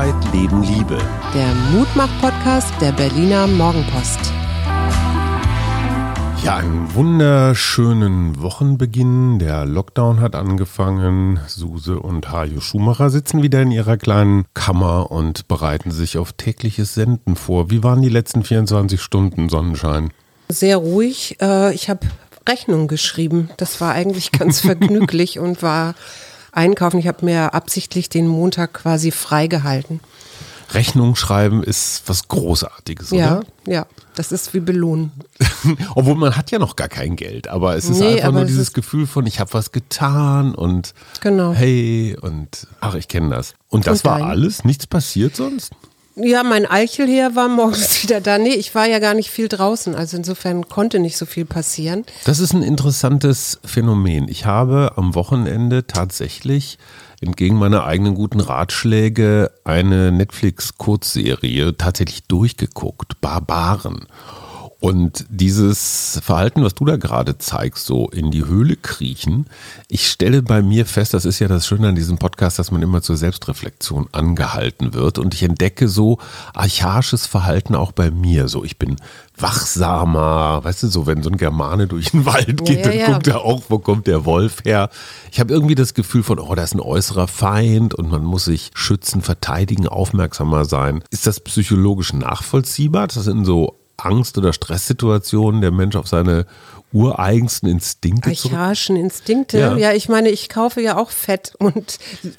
Arbeit, Leben, Liebe. Der Mutmach-Podcast der Berliner Morgenpost. Ja, einen wunderschönen Wochenbeginn. Der Lockdown hat angefangen. Suse und Hajo Schumacher sitzen wieder in ihrer kleinen Kammer und bereiten sich auf tägliches Senden vor. Wie waren die letzten 24 Stunden Sonnenschein? Sehr ruhig. Äh, ich habe Rechnung geschrieben. Das war eigentlich ganz vergnüglich und war einkaufen. Ich habe mir absichtlich den Montag quasi freigehalten. Rechnung schreiben ist was Großartiges, Ja, oder? ja, das ist wie belohnen. Obwohl man hat ja noch gar kein Geld, aber es ist Nee, einfach nur es dieses Gefühl von, ich habe was getan und Genau. hey und ach, ich kenne das. Und das Und war alles? Nichts passiert sonst? Ja, mein Eichelheer war morgens wieder da. Nee, ich war ja gar nicht viel draußen. Also insofern konnte nicht so viel passieren. Das ist ein interessantes Phänomen. Ich habe am Wochenende tatsächlich entgegen meiner eigenen guten Ratschläge eine Netflix-Kurzserie tatsächlich durchgeguckt. Barbaren. Und dieses Verhalten, was du da gerade zeigst, so in die Höhle kriechen, ich stelle bei mir fest, das ist ja das Schöne an diesem Podcast, dass man immer zur Selbstreflexion angehalten wird. Und ich entdecke so archaisches Verhalten auch bei mir. So, ich bin wachsamer, weißt du, so wenn so ein Germane durch den Wald geht, ja, dann ja. guckt er auch, wo kommt der Wolf her. Ich habe irgendwie das Gefühl von, oh, da ist ein äußerer Feind und man muss sich schützen, verteidigen, aufmerksamer sein. Ist das psychologisch nachvollziehbar? Das sind so Angst- oder Stresssituationen der Mensch auf seine ureigensten Instinkte zurück? Archaischen Instinkte. Ja. Ja. ich meine, ich kaufe ja auch Fett und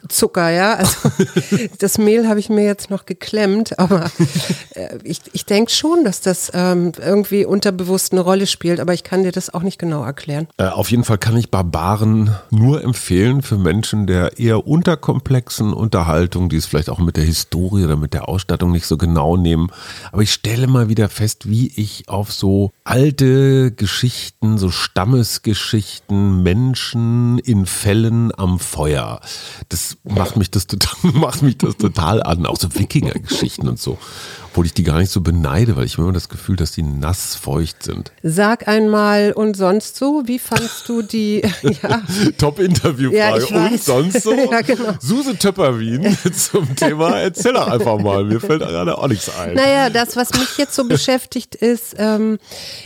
Zucker, ja. Also das Mehl habe ich mir jetzt noch geklemmt, aber äh, ich, ich denke schon, dass das ähm, irgendwie unterbewusst eine Rolle spielt, aber ich kann dir das auch nicht genau erklären. Äh, auf jeden Fall kann ich Barbaren nur empfehlen für Menschen der eher unterkomplexen Unterhaltung, die es vielleicht auch mit der Historie oder mit der Ausstattung nicht so genau nehmen. Aber ich stelle mal wieder fest, wie ich auf so alte Geschichten, so Stammesgeschichten, Menschen in Fällen am Feuer. Das macht mich das total, macht mich das total an. Auch so Wikinger-Geschichten und so. Obwohl ich die gar nicht so beneide, weil ich habe immer das Gefühl, dass die nass feucht sind. Sag einmal und sonst so, wie fandst du die, ja, Top-Interviewfrage. Ja, Und weiß. sonst so? Ja, genau. Suse Töpperwien zum Thema, erzähl doch einfach mal. Mir fällt gerade auch nichts ein. Naja, das, was mich jetzt so beschäftigt, ist, ähm,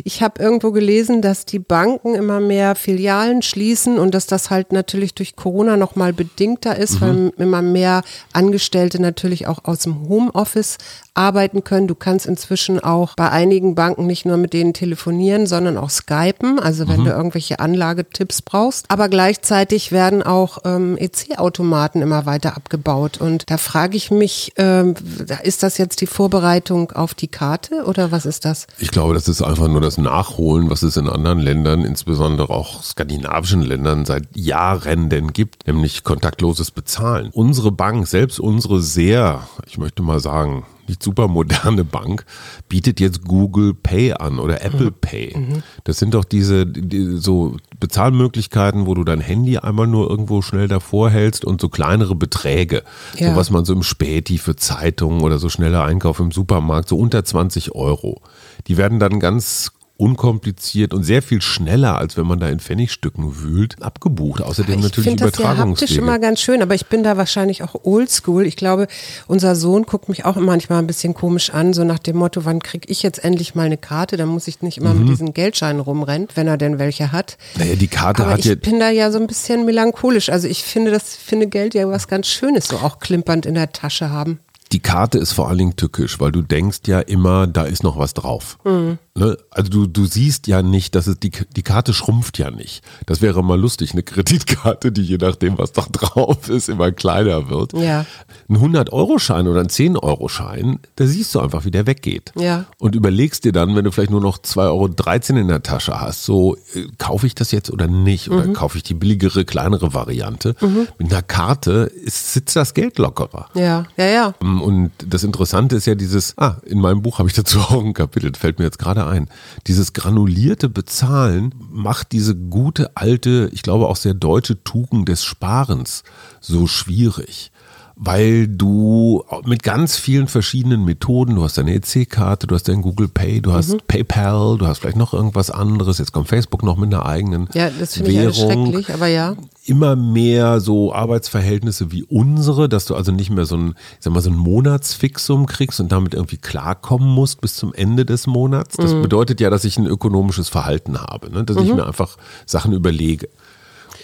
ich habe irgendwo gelesen, dass die Banken immer mehr Filialen schließen und dass das halt natürlich durch Corona nochmal bedingter ist, weil immer mehr Angestellte natürlich auch aus dem Homeoffice arbeiten können. Du kannst inzwischen auch bei einigen Banken nicht nur mit denen telefonieren, sondern auch skypen, also wenn du irgendwelche Anlagetipps brauchst. Aber gleichzeitig werden auch ähm, EC-Automaten immer weiter abgebaut. Und da frage ich mich, ähm, ist das jetzt die Vorbereitung auf die Karte oder was ist das? Ich glaube, das ist einfach nur das Nachholen, was es in anderen Ländern, insbesondere auch skandinavischen Ländern, seit Jahren denn gibt, nämlich kontaktloses Bezahlen. Unsere Bank, selbst unsere sehr, ich möchte mal sagen, nicht super moderne Bank, bietet jetzt Google Pay an oder Apple Pay. Das sind doch diese die, so Bezahlmöglichkeiten, wo du dein Handy einmal nur irgendwo schnell davor hältst und so kleinere Beträge, so Ja. was man so im Späti für Zeitungen oder so schneller Einkauf im Supermarkt, so unter 20 Euro. Die werden dann ganz unkompliziert und sehr viel schneller, als wenn man da in Pfennigstücken wühlt, abgebucht. Außerdem Ich natürlich finde das ja haptisch immer ganz schön, aber ich bin da wahrscheinlich auch oldschool. Ich glaube, unser Sohn guckt mich auch manchmal ein bisschen komisch an, so nach dem Motto, wann kriege ich jetzt endlich mal eine Karte? Dann muss ich nicht immer Mhm. mit diesen Geldscheinen rumrennen, wenn er denn welche hat. naja, die Karte Aber hat ich ja bin da ja so ein bisschen melancholisch. Also ich finde das, finde Geld ja was ganz Schönes, so auch klimpernd in der Tasche haben. die Karte ist vor allen Dingen tückisch, weil du denkst ja immer, da ist noch was drauf. Mhm. Ne? Also du, du siehst ja nicht, dass es die, die Karte schrumpft ja nicht. Das wäre mal lustig, eine Kreditkarte, die je nachdem, was da drauf ist, immer kleiner wird. Ja. Ein 100-Euro-Schein oder ein 10-Euro-Schein, da siehst du einfach, wie der weggeht. Ja. Und überlegst dir dann, wenn du vielleicht nur noch 2,13 Euro in der Tasche hast, so, äh, kaufe ich das jetzt oder nicht? Mhm. Oder kaufe ich die billigere, kleinere Variante? Mit einer Karte ist, sitzt das Geld lockerer. Ja, ja, ja. Und das Interessante ist ja dieses, ah, in meinem Buch habe ich dazu auch ein Kapitel, fällt mir jetzt gerade ein. Dieses granulierte Bezahlen macht diese gute alte, ich glaube auch sehr deutsche Tugend des Sparens so schwierig. Weil du mit ganz vielen verschiedenen Methoden, du hast deine EC-Karte, du hast dein Google Pay, du hast mhm. PayPal, du hast vielleicht noch irgendwas anderes, jetzt kommt Facebook noch mit einer eigenen ja, das finde ich schrecklich, aber ja. Immer mehr so Arbeitsverhältnisse wie unsere, dass du also nicht mehr so ein, ich sag mal, so ein Monatsfixum kriegst und damit irgendwie klarkommen musst bis zum Ende des Monats. Das mhm. bedeutet ja, dass ich ein ökonomisches Verhalten habe, ne? dass mhm. ich mir einfach Sachen überlege.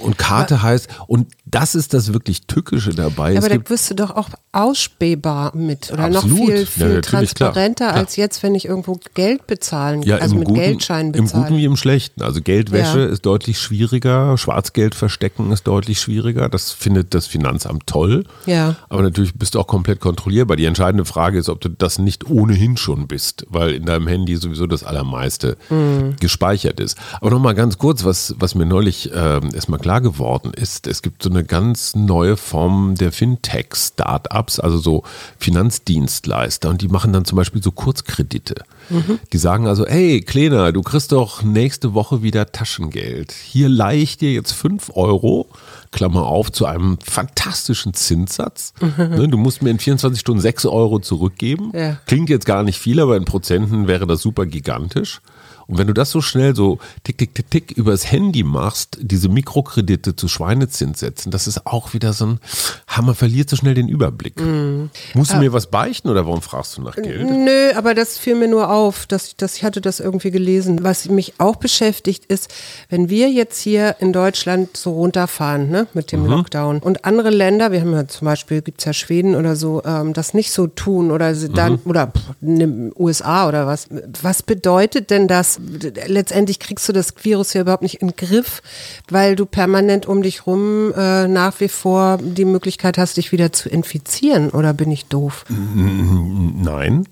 Und Karte aber, heißt, und das ist das wirklich Tückische dabei. aber da wirst du doch auch ausspähbar mit oder absolut. noch viel, viel ja, transparenter klar. als jetzt, wenn ich irgendwo Geld bezahlen, ja, also mit guten, Geldscheinen bezahlen. Im Guten wie im Schlechten. Also Geldwäsche ja. ist deutlich schwieriger, Schwarzgeld verstecken ist deutlich schwieriger. Das findet das Finanzamt toll. Ja. Aber natürlich bist du auch komplett kontrollierbar. Die entscheidende Frage ist, ob du das nicht ohnehin schon bist, weil in deinem Handy sowieso das Allermeiste mhm. gespeichert ist. Aber nochmal ganz kurz, was, was mir neulich äh, erstmal klar geworden ist, es gibt so eine ganz neue Form der Fintech-Startups, also so Finanzdienstleister und die machen dann zum Beispiel so Kurzkredite. Mhm. Die sagen also, hey Kleiner, du kriegst doch nächste Woche wieder Taschengeld. Hier leih ich dir jetzt 5 Euro, Klammer auf, zu einem fantastischen Zinssatz. Mhm. Du musst mir in 24 Stunden 6 Euro zurückgeben. Ja. Klingt jetzt gar nicht viel, aber in Prozenten wäre das super gigantisch. Und wenn du das so schnell so tick, tick, tick, tick übers Handy machst, diese Mikrokredite zu Schweinezins setzen, das ist auch wieder so ein Hammer, verliert so schnell den Überblick. Mm. Musst du mir was beichten oder warum fragst du nach Geld? Nö, aber das fiel mir nur auf, dass, dass ich hatte das irgendwie gelesen. Was mich auch beschäftigt ist, wenn wir jetzt hier in Deutschland so runterfahren ne, mit dem mhm. Lockdown und andere Länder, wir haben ja zum Beispiel, gibt es ja Schweden oder so, ähm, das nicht so tun oder dann, mhm. oder pff, ne, USA oder was. Was bedeutet denn das letztendlich kriegst du das Virus ja überhaupt nicht in den Griff, weil du permanent um dich rum äh, nach wie vor die Möglichkeit hast, dich wieder zu infizieren. Oder bin ich doof? Nein.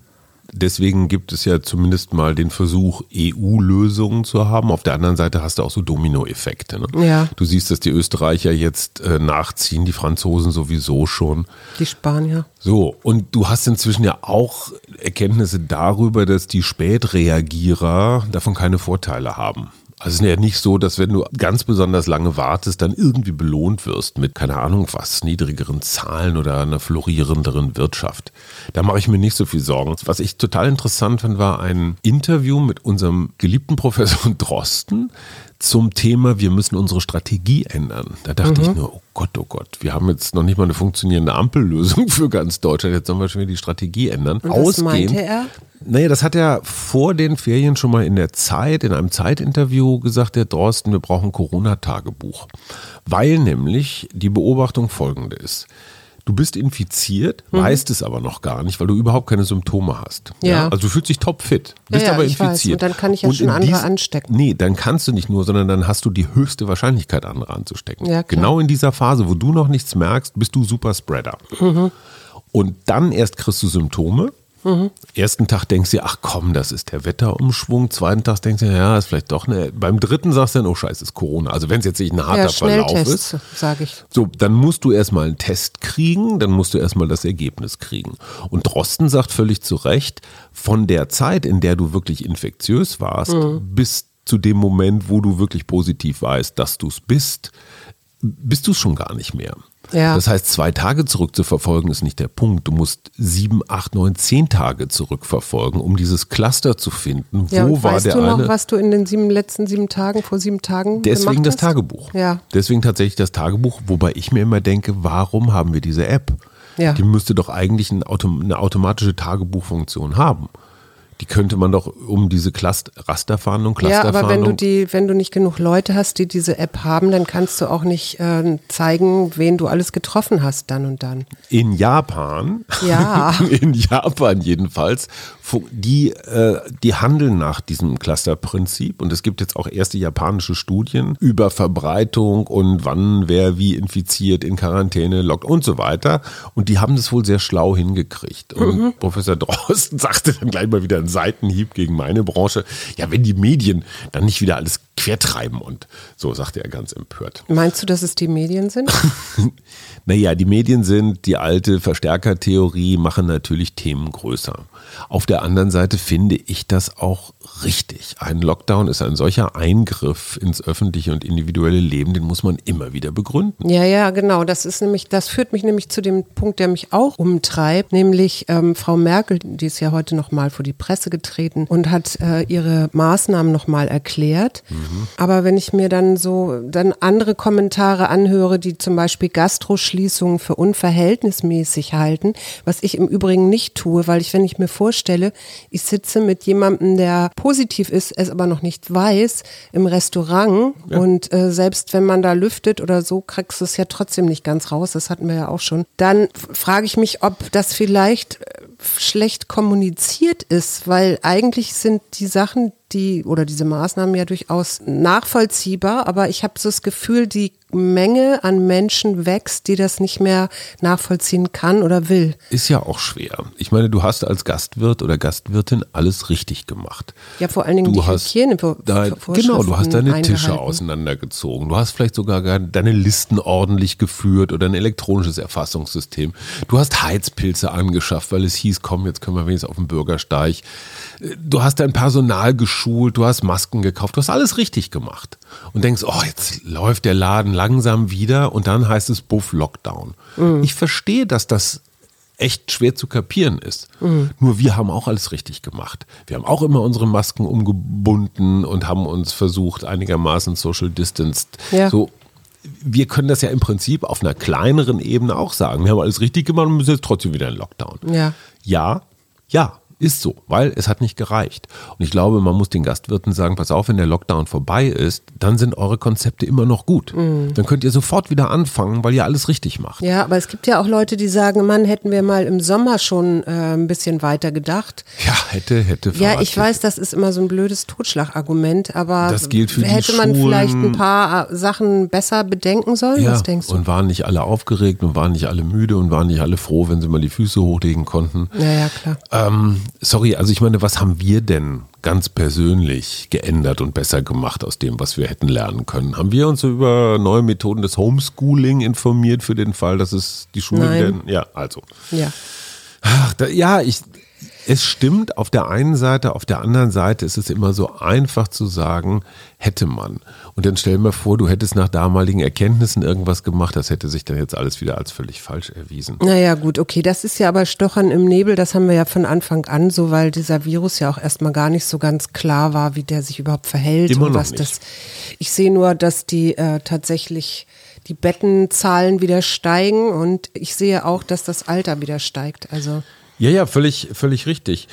Deswegen gibt es ja zumindest mal den Versuch, EU-Lösungen zu haben. Auf der anderen Seite hast du auch so Dominoeffekte. Ne? Ja. Du siehst, dass die Österreicher jetzt äh, nachziehen, die Franzosen sowieso schon. Die Spanier. So, und du hast inzwischen ja auch Erkenntnisse darüber, dass die Spätreagierer davon keine Vorteile haben. Also es ist ja nicht so, dass wenn du ganz besonders lange wartest, dann irgendwie belohnt wirst mit, keine Ahnung was, niedrigeren Zahlen oder einer florierenderen Wirtschaft. Da mache ich mir nicht so viel Sorgen. Was ich total interessant fand, war ein Interview mit unserem geliebten Professor Drosten, zum Thema, wir müssen unsere Strategie ändern. Da dachte mhm. ich nur, oh Gott, oh Gott, wir haben jetzt noch nicht mal eine funktionierende Ampellösung für ganz Deutschland. Jetzt sollen wir schon wieder die Strategie ändern. Und was meinte er? Naja, das hat er vor den Ferien schon mal in der Zeit, in einem Zeitinterview gesagt, der Drosten, wir brauchen Corona-Tagebuch. Weil nämlich die Beobachtung folgende ist. Du bist infiziert, mhm. weißt es aber noch gar nicht, weil du überhaupt keine Symptome hast. Ja. ja? Also du fühlst dich topfit, bist ja, ja, aber infiziert. Und dann kann ich ja und schon andere dies, anstecken. Nee, dann kannst du nicht nur, sondern dann hast du die höchste Wahrscheinlichkeit, andere anzustecken. Ja, genau in dieser Phase, wo du noch nichts merkst, bist du Superspreader. Mhm. Und dann erst kriegst du Symptome Mhm. Ersten Tag denkst du, ach komm, das ist der Wetterumschwung. Zweiten Tag denkst du, ja, ist vielleicht doch eine. Beim dritten sagst du dann, oh scheiße, ist Corona. Also wenn es jetzt nicht ein harter ja, Verlauf ist. sage ich. So, dann musst du erstmal einen Test kriegen, dann musst du erstmal das Ergebnis kriegen. Und Drosten sagt völlig zu Recht, von der Zeit, in der du wirklich infektiös warst, mhm. bis zu dem Moment, wo du wirklich positiv weißt, dass du es bist, bist du es schon gar nicht mehr. Ja. Das heißt, zwei Tage zurückzuverfolgen ist nicht der Punkt. Du musst sieben, acht, neun, zehn Tage zurückverfolgen, um dieses Cluster zu finden. Ja, Wo war weißt der du noch, eine? was du in den sieben, letzten sieben Tagen, vor sieben Tagen Deswegen das hast? Tagebuch. Ja. Deswegen tatsächlich das Tagebuch, wobei ich mir immer denke, warum haben wir diese App? Ja. Die müsste doch eigentlich eine automatische Tagebuchfunktion haben die könnte man doch um diese Cluster, Rasterfahndung, Clusterfahndung. Ja, aber wenn du die, wenn du nicht genug Leute hast, die diese App haben, dann kannst du auch nicht äh, zeigen, wen du alles getroffen hast dann und dann. In Japan, ja. in Japan jedenfalls, die, äh, die handeln nach diesem Clusterprinzip und es gibt jetzt auch erste japanische Studien über Verbreitung und wann wer wie infiziert, in Quarantäne lockt und so weiter. Und die haben das wohl sehr schlau hingekriegt. Und mhm. Professor Drosten sagte dann gleich mal wieder ein Seitenhieb gegen meine Branche. Ja, wenn die Medien dann nicht wieder alles quertreiben und so, sagte er ganz empört. Meinst du, dass es die Medien sind? naja, die Medien sind, die alte Verstärkertheorie machen natürlich Themen größer. Auf der anderen Seite finde ich das auch richtig. Ein Lockdown ist ein solcher Eingriff ins öffentliche und individuelle Leben, den muss man immer wieder begründen. Ja, ja, genau. Das ist nämlich, das führt mich nämlich zu dem Punkt, der mich auch umtreibt, nämlich ähm, Frau Merkel, die ist ja heute noch mal vor die Presse getreten und hat äh, ihre Maßnahmen noch mal erklärt. Mhm. Aber wenn ich mir dann so dann andere Kommentare anhöre, die zum Beispiel Gastroschließungen für unverhältnismäßig halten, was ich im Übrigen nicht tue, weil ich, wenn ich mir vorstelle, ich sitze mit jemandem, der positiv ist, es aber noch nicht weiß, im Restaurant ja. und äh, selbst wenn man da lüftet oder so, kriegst du es ja trotzdem nicht ganz raus, das hatten wir ja auch schon, dann frage ich mich, ob das vielleicht äh, schlecht kommuniziert ist, weil eigentlich sind die Sachen, die oder diese Maßnahmen ja durchaus nachvollziehbar, aber ich habe so das Gefühl, die Menge an Menschen wächst, die das nicht mehr nachvollziehen kann oder will. Ist ja auch schwer. Ich meine, du hast als Gastwirt oder Gastwirtin alles richtig gemacht. Ja, vor allen Dingen du die hast Hygiene da, Genau, du hast deine Tische auseinandergezogen. Du hast vielleicht sogar deine Listen ordentlich geführt oder ein elektronisches Erfassungssystem. Du hast Heizpilze angeschafft, weil es hieß, komm, jetzt können wir wenigstens auf dem Bürgersteig. Du hast dein Personal geschult, du hast Masken gekauft, du hast alles richtig gemacht. Und denkst, oh, jetzt läuft der Laden langsam wieder und dann heißt es Buff Lockdown. Mhm. Ich verstehe, dass das echt schwer zu kapieren ist. Mhm. Nur wir haben auch alles richtig gemacht. Wir haben auch immer unsere Masken umgebunden und haben uns versucht, einigermaßen social distanced. Ja. So, wir können das ja im Prinzip auf einer kleineren Ebene auch sagen. Wir haben alles richtig gemacht und müssen jetzt trotzdem wieder in Lockdown. Ja. Ja, ja. Ist so, weil es hat nicht gereicht. Und ich glaube, man muss den Gastwirten sagen, pass auf, wenn der Lockdown vorbei ist, dann sind eure Konzepte immer noch gut. Mhm. Dann könnt ihr sofort wieder anfangen, weil ihr alles richtig macht. Ja, aber es gibt ja auch Leute, die sagen, Mann, hätten wir mal im Sommer schon äh, ein bisschen weiter gedacht. Ja, hätte, hätte. Ja, ich weiß, das ist immer so ein blödes Totschlagargument, aber das gilt für hätte man Schulen. vielleicht ein paar äh, Sachen besser bedenken sollen? Ja, Was denkst du? Und waren nicht alle aufgeregt und waren nicht alle müde und waren nicht alle froh, wenn sie mal die Füße hochlegen konnten. Ja, ja, klar. Ähm, sorry, also ich meine, was haben wir denn ganz persönlich geändert und besser gemacht aus dem, was wir hätten lernen können? Haben wir uns über neue Methoden des Homeschooling informiert für den Fall, dass es die Schulen Nein. Ja, also. Ja. Ach, da, ja, ich, es stimmt auf der einen Seite, auf der anderen Seite ist es immer so einfach zu sagen, hätte man. Und dann stell mir vor, du hättest nach damaligen Erkenntnissen irgendwas gemacht, das hätte sich dann jetzt alles wieder als völlig falsch erwiesen. Naja, gut, okay, das ist ja aber Stochern im Nebel, das haben wir ja von Anfang an so, weil dieser Virus ja auch erstmal gar nicht so ganz klar war, wie der sich überhaupt verhält. Immer und was nicht. das. Ich sehe nur, dass die äh, tatsächlich die Bettenzahlen wieder steigen und ich sehe auch, dass das Alter wieder steigt. Also ja, ja, völlig, völlig richtig.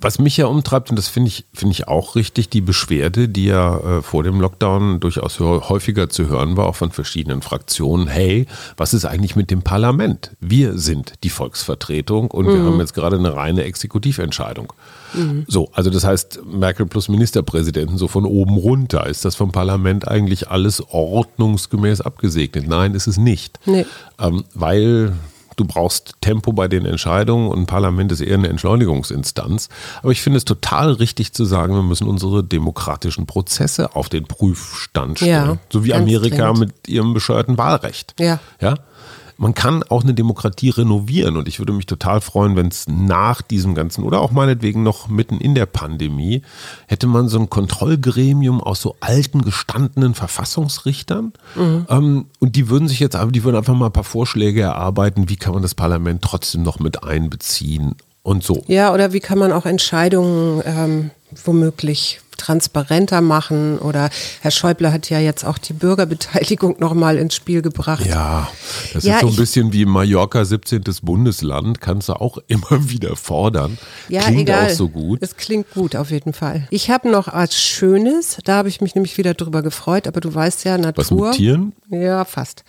Was mich ja umtreibt, und das finde ich, finde ich auch richtig, die Beschwerde, die ja äh, vor dem Lockdown durchaus häufiger zu hören war, auch von verschiedenen Fraktionen. Hey, was ist eigentlich mit dem Parlament? Wir sind die Volksvertretung und mhm. wir haben jetzt gerade eine reine Exekutiventscheidung. Mhm. So, also das heißt, Merkel plus Ministerpräsidenten, so von oben runter. Ist das vom Parlament eigentlich alles ordnungsgemäß abgesegnet? Nein, ist es nicht. Nee. Ähm, weil du brauchst Tempo bei den Entscheidungen und ein Parlament ist eher eine Entschleunigungsinstanz. Aber ich finde es total richtig zu sagen, wir müssen unsere demokratischen Prozesse auf den Prüfstand stellen. Ja, so wie Amerika dringend. mit ihrem bescheuerten Wahlrecht. Ja. ja? Man kann auch eine Demokratie renovieren und ich würde mich total freuen, wenn es nach diesem ganzen oder auch meinetwegen noch mitten in der Pandemie hätte man so ein Kontrollgremium aus so alten gestandenen Verfassungsrichtern mhm. ähm, und die würden sich jetzt, die würden einfach mal ein paar Vorschläge erarbeiten, wie kann man das Parlament trotzdem noch mit einbeziehen und so. Ja, oder wie kann man auch Entscheidungen ähm, womöglich transparenter machen oder Herr Schäuble hat ja jetzt auch die Bürgerbeteiligung nochmal ins Spiel gebracht. Ja, das ja, ist so ein bisschen wie Mallorca 17. Bundesland, kannst du auch immer wieder fordern. Ja, klingt egal. auch so gut. Es klingt gut auf jeden Fall. Ich habe noch als Schönes, da habe ich mich nämlich wieder drüber gefreut, aber du weißt ja, Natur. Was mit Tieren? Ja, fast.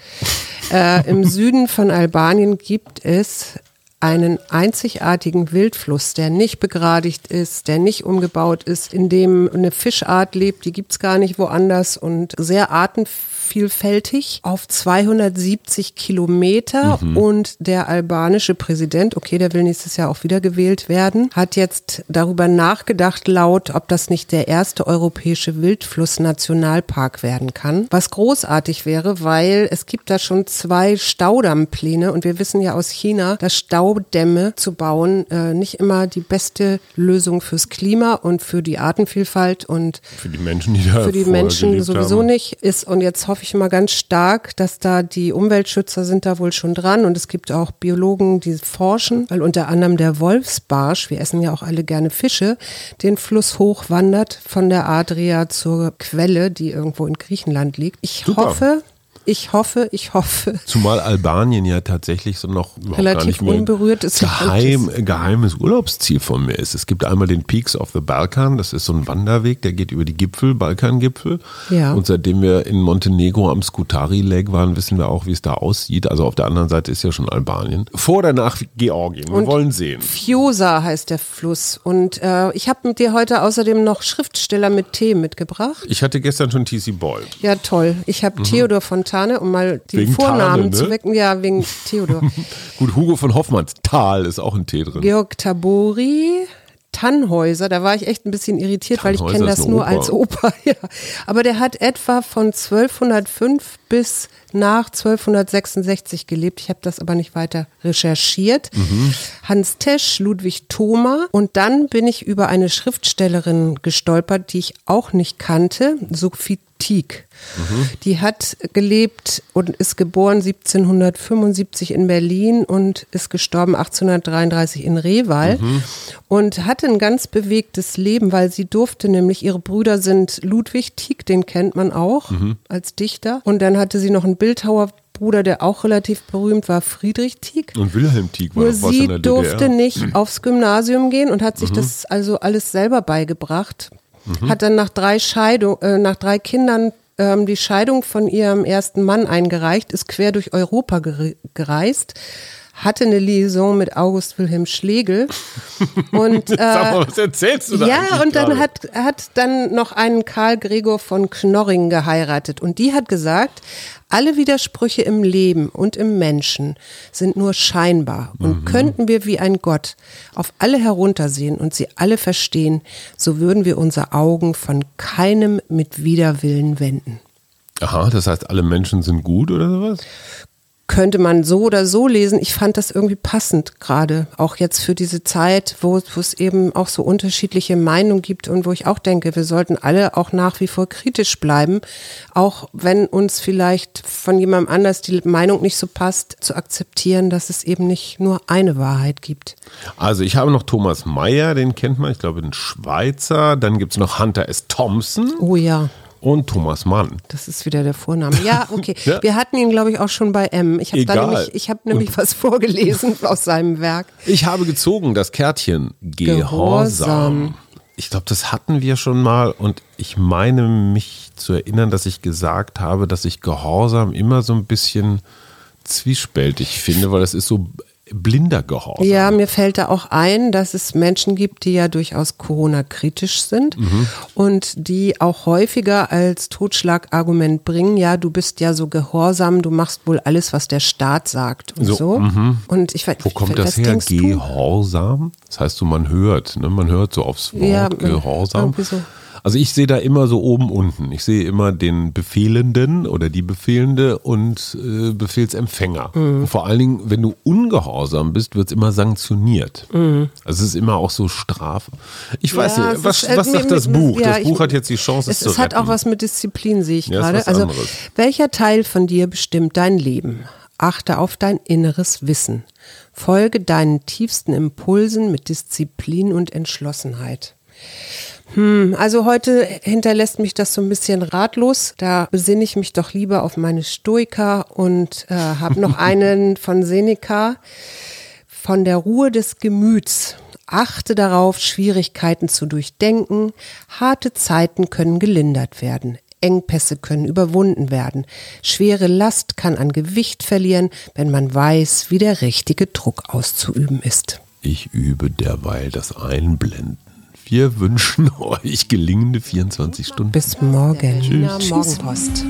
äh, Im Süden von Albanien gibt es einen einzigartigen Wildfluss, der nicht begradigt ist, der nicht umgebaut ist, in dem eine Fischart lebt, die gibt's gar nicht woanders und sehr artenvielfältig vielfältig auf 270 Kilometer Mhm. und der albanische Präsident, okay, der will nächstes Jahr auch wieder gewählt werden, hat jetzt darüber nachgedacht laut, ob das nicht der erste europäische Wildfluss-Nationalpark werden kann, was großartig wäre, weil es gibt da schon zwei Staudammpläne und wir wissen ja aus China, dass Staudämme zu bauen äh, nicht immer die beste Lösung fürs Klima und für die Artenvielfalt und Für die Menschen, die da für die Menschen sowieso haben. nicht ist. Und jetzt hoffe ich mal ganz stark, dass da die Umweltschützer sind da wohl schon dran und es gibt auch Biologen, die forschen, weil unter anderem der Wolfsbarsch, wir essen ja auch alle gerne Fische, den Fluss hochwandert von der Adria zur Quelle, die irgendwo in Griechenland liegt. Ich Super. hoffe, ich hoffe, ich hoffe, Zumal Albanien ja tatsächlich so noch überhaupt gar Relativ nicht mehr unberührtes Land geheim, geheimes Urlaubsziel von mir ist. Es gibt einmal den Peaks of the Balkan, das ist so ein Wanderweg, der geht über die Gipfel, Balkangipfel. Ja. Und seitdem wir in Montenegro am Skutari Lake waren, wissen wir auch, wie es da aussieht. Also auf der anderen Seite ist ja schon Albanien. Vor oder nach Georgien, wir Und wollen sehen. Fiosa heißt der Fluss. Und äh, ich habe mit dir heute außerdem noch Schriftsteller mit T mitgebracht. Ich hatte gestern schon TC Boyle. Ja, toll. Ich habe Theodor Fontane, um mal die. Wegen Vornamen Tane, ne? zu wecken. Ja, wegen Theodor. Gut, Hugo von Hoffmannsthal ist auch ein T drin. Georg Tabori. Tannhäuser, da war ich echt ein bisschen irritiert, weil ich Tannhäuser kenne das nur Oper. als Oper. Ja. Aber der hat etwa von 1205 bis nach 1266 gelebt. Ich habe das aber nicht weiter recherchiert. Mhm. Hans Tesch, Ludwig Thoma. Und dann bin ich über eine Schriftstellerin gestolpert, die ich auch nicht kannte, Sophie Tieck. Die hat gelebt und ist geboren 1775 in Berlin und ist gestorben 1833 in Rewal und hatte ein ganz bewegtes Leben, weil sie durfte nämlich, ihre Brüder sind Ludwig Tieck, den kennt man auch als Dichter. Und dann hatte sie noch einen Bildhauerbruder, der auch relativ berühmt war, Friedrich Tieck. Und Wilhelm Tieck war Nur doch was in sie der durfte DDR. nicht aufs Gymnasium gehen und hat sich das also alles selber beigebracht. Hat dann nach drei Scheidung, äh, nach drei Kindern ähm, die Scheidung von ihrem ersten Mann eingereicht, ist quer durch Europa gere- gereist, hatte eine Liaison mit August Wilhelm Schlegel und äh, Sag mal, was erzählst du da ja, und dann gerade? hat, hat dann noch einen Karl Gregor von Knorring geheiratet. Und die hat gesagt, alle Widersprüche im Leben und im Menschen sind nur scheinbar. Und könnten wir wie ein Gott auf alle heruntersehen und sie alle verstehen, so würden wir unsere Augen von keinem mit Widerwillen wenden. Aha, das heißt, alle Menschen sind gut oder sowas? Könnte man so oder so lesen. Ich fand das irgendwie passend gerade, auch jetzt für diese Zeit, wo, es eben auch so unterschiedliche Meinungen gibt und wo ich auch denke, wir sollten alle auch nach wie vor kritisch bleiben, auch wenn uns vielleicht von jemandem anders die Meinung nicht so passt, zu akzeptieren, dass es eben nicht nur eine Wahrheit gibt. Also ich habe noch Thomas Mayer, den kennt man, ich glaube ein Schweizer. Dann gibt es noch Hunter S. Thompson Oh ja. Und Thomas Mann. Das ist wieder der Vorname. Ja, okay. Ja. Wir hatten ihn, glaube ich, auch schon bei M. Ich habe nämlich, ich habe nämlich was vorgelesen aus seinem Werk. Ich habe gezogen das Kärtchen Gehorsam. Gehorsam. Ich glaube, das hatten wir schon mal und ich meine mich zu erinnern, dass ich gesagt habe, dass ich Gehorsam immer so ein bisschen zwiespältig finde, weil das ist so blinder Gehorsam. Ja, mir fällt da auch ein, dass es Menschen gibt, die ja durchaus Corona-kritisch sind und die auch häufiger als Totschlagargument bringen, ja, du bist ja so gehorsam, du machst wohl alles, was der Staat sagt und so. So, Und ich Wo kommt das her? Gehorsam? Das heißt so, man hört, ne? man hört so aufs Wort Ja, Gehorsam. so. Also ich sehe da immer so oben unten. Ich sehe immer den Befehlenden oder die Befehlende und äh, Befehlsempfänger. Mhm. Und vor allen Dingen, wenn du ungehorsam bist, wird es immer sanktioniert. Also es ist immer auch so Strafe. Ich weiß Mhm. Ja, nicht, was, ist, äh, was sagt das mir- Buch? ja, das ich- Buch hat jetzt die Chance, es, Es, zu es hat auch was mit Disziplin, sehe ich Ja, gerade. Also, anderes. welcher Teil von dir bestimmt dein Leben? Achte auf dein inneres Wissen. Folge deinen tiefsten Impulsen mit Disziplin und Entschlossenheit. Hm, also heute hinterlässt mich das so ein bisschen ratlos. Da besinne ich mich doch lieber auf meine Stoiker und äh, habe noch einen von Seneca von der Ruhe des Gemüts. Achte darauf, Schwierigkeiten zu durchdenken. Harte Zeiten können gelindert werden. Engpässe können überwunden werden. Schwere Last kann an Gewicht verlieren, wenn man weiß, wie der richtige Druck auszuüben ist. Ich übe derweil das Einblenden. Wir wünschen euch gelingende 24 Stunden. Bis morgen. Tschüss. Tschüss. Morgenpost.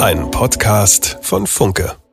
Ein Podcast von Funke.